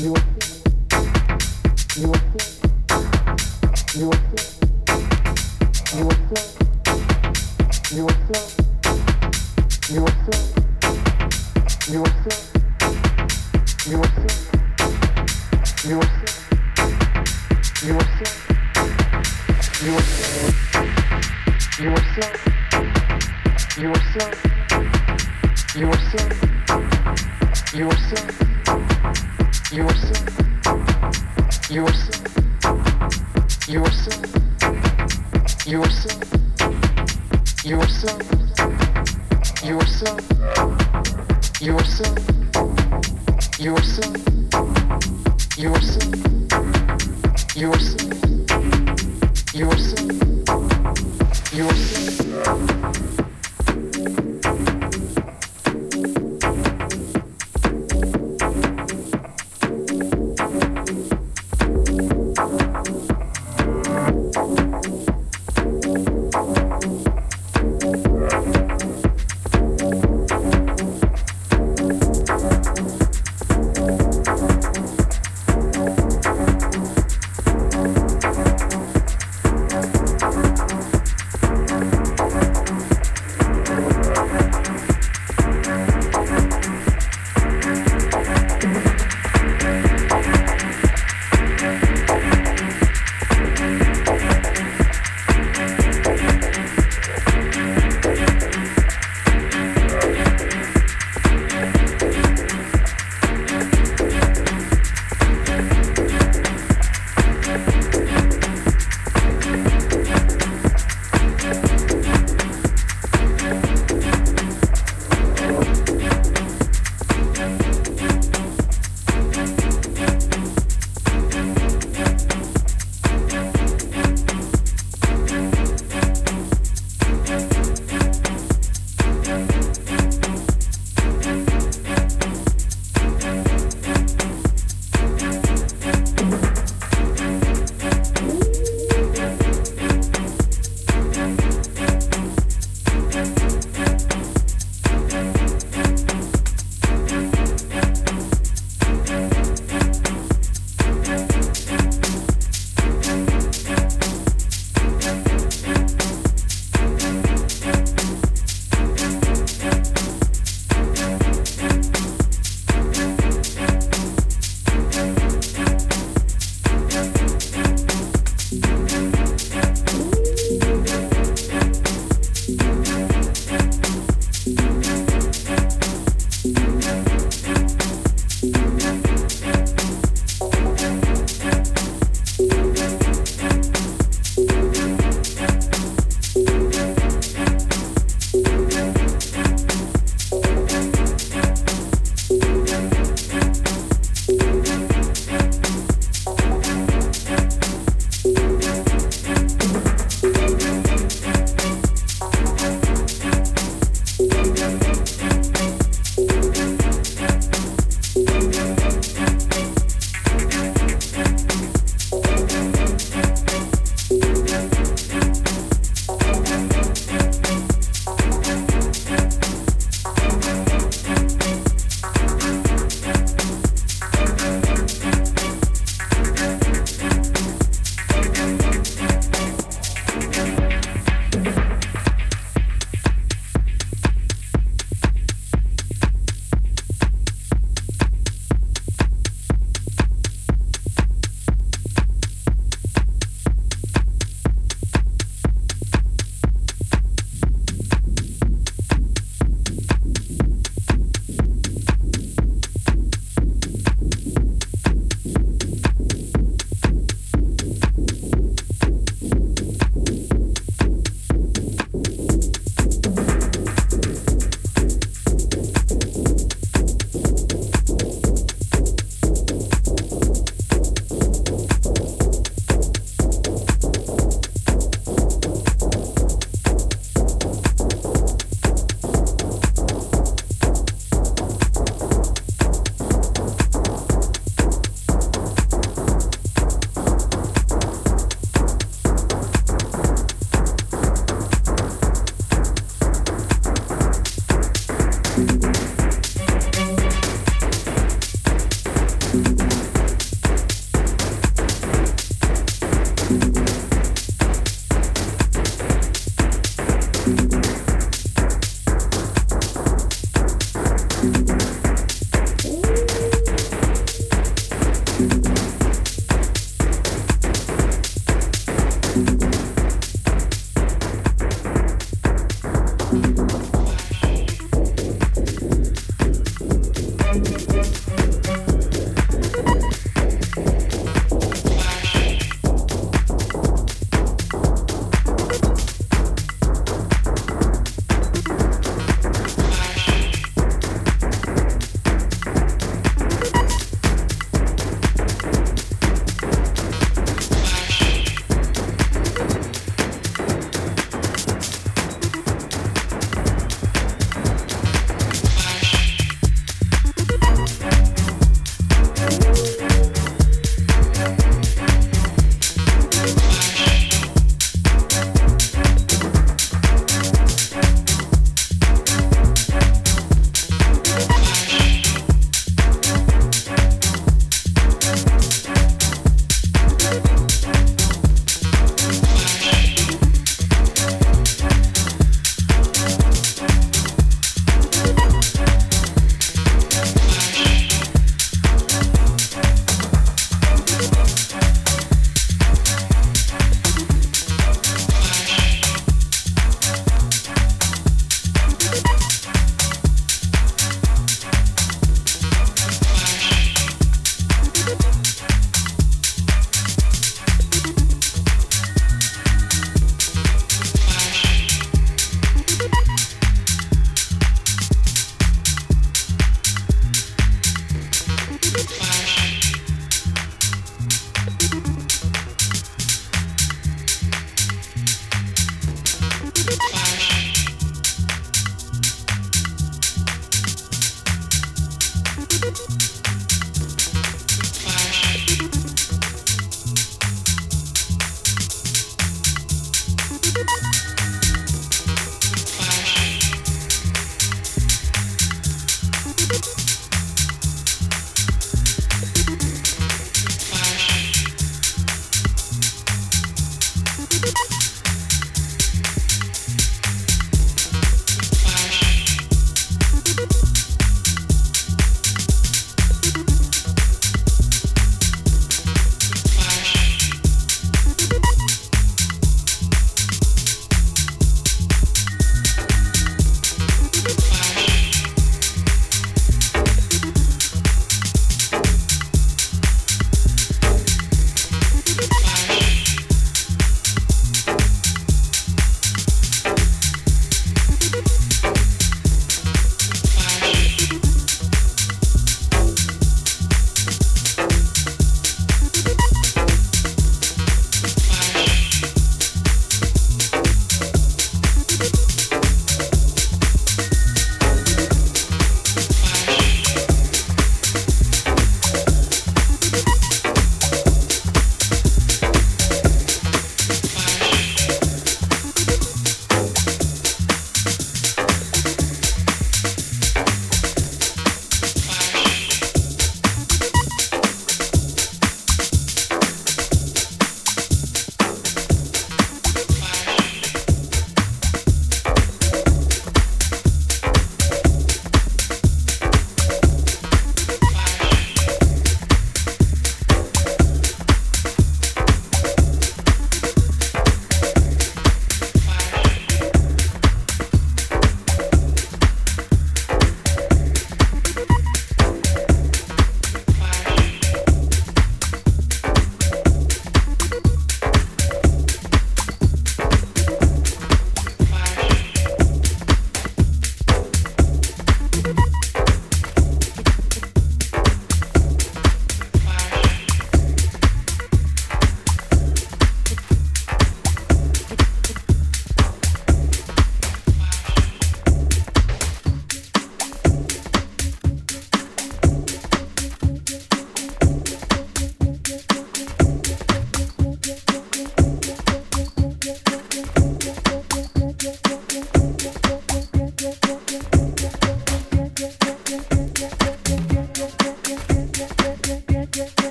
you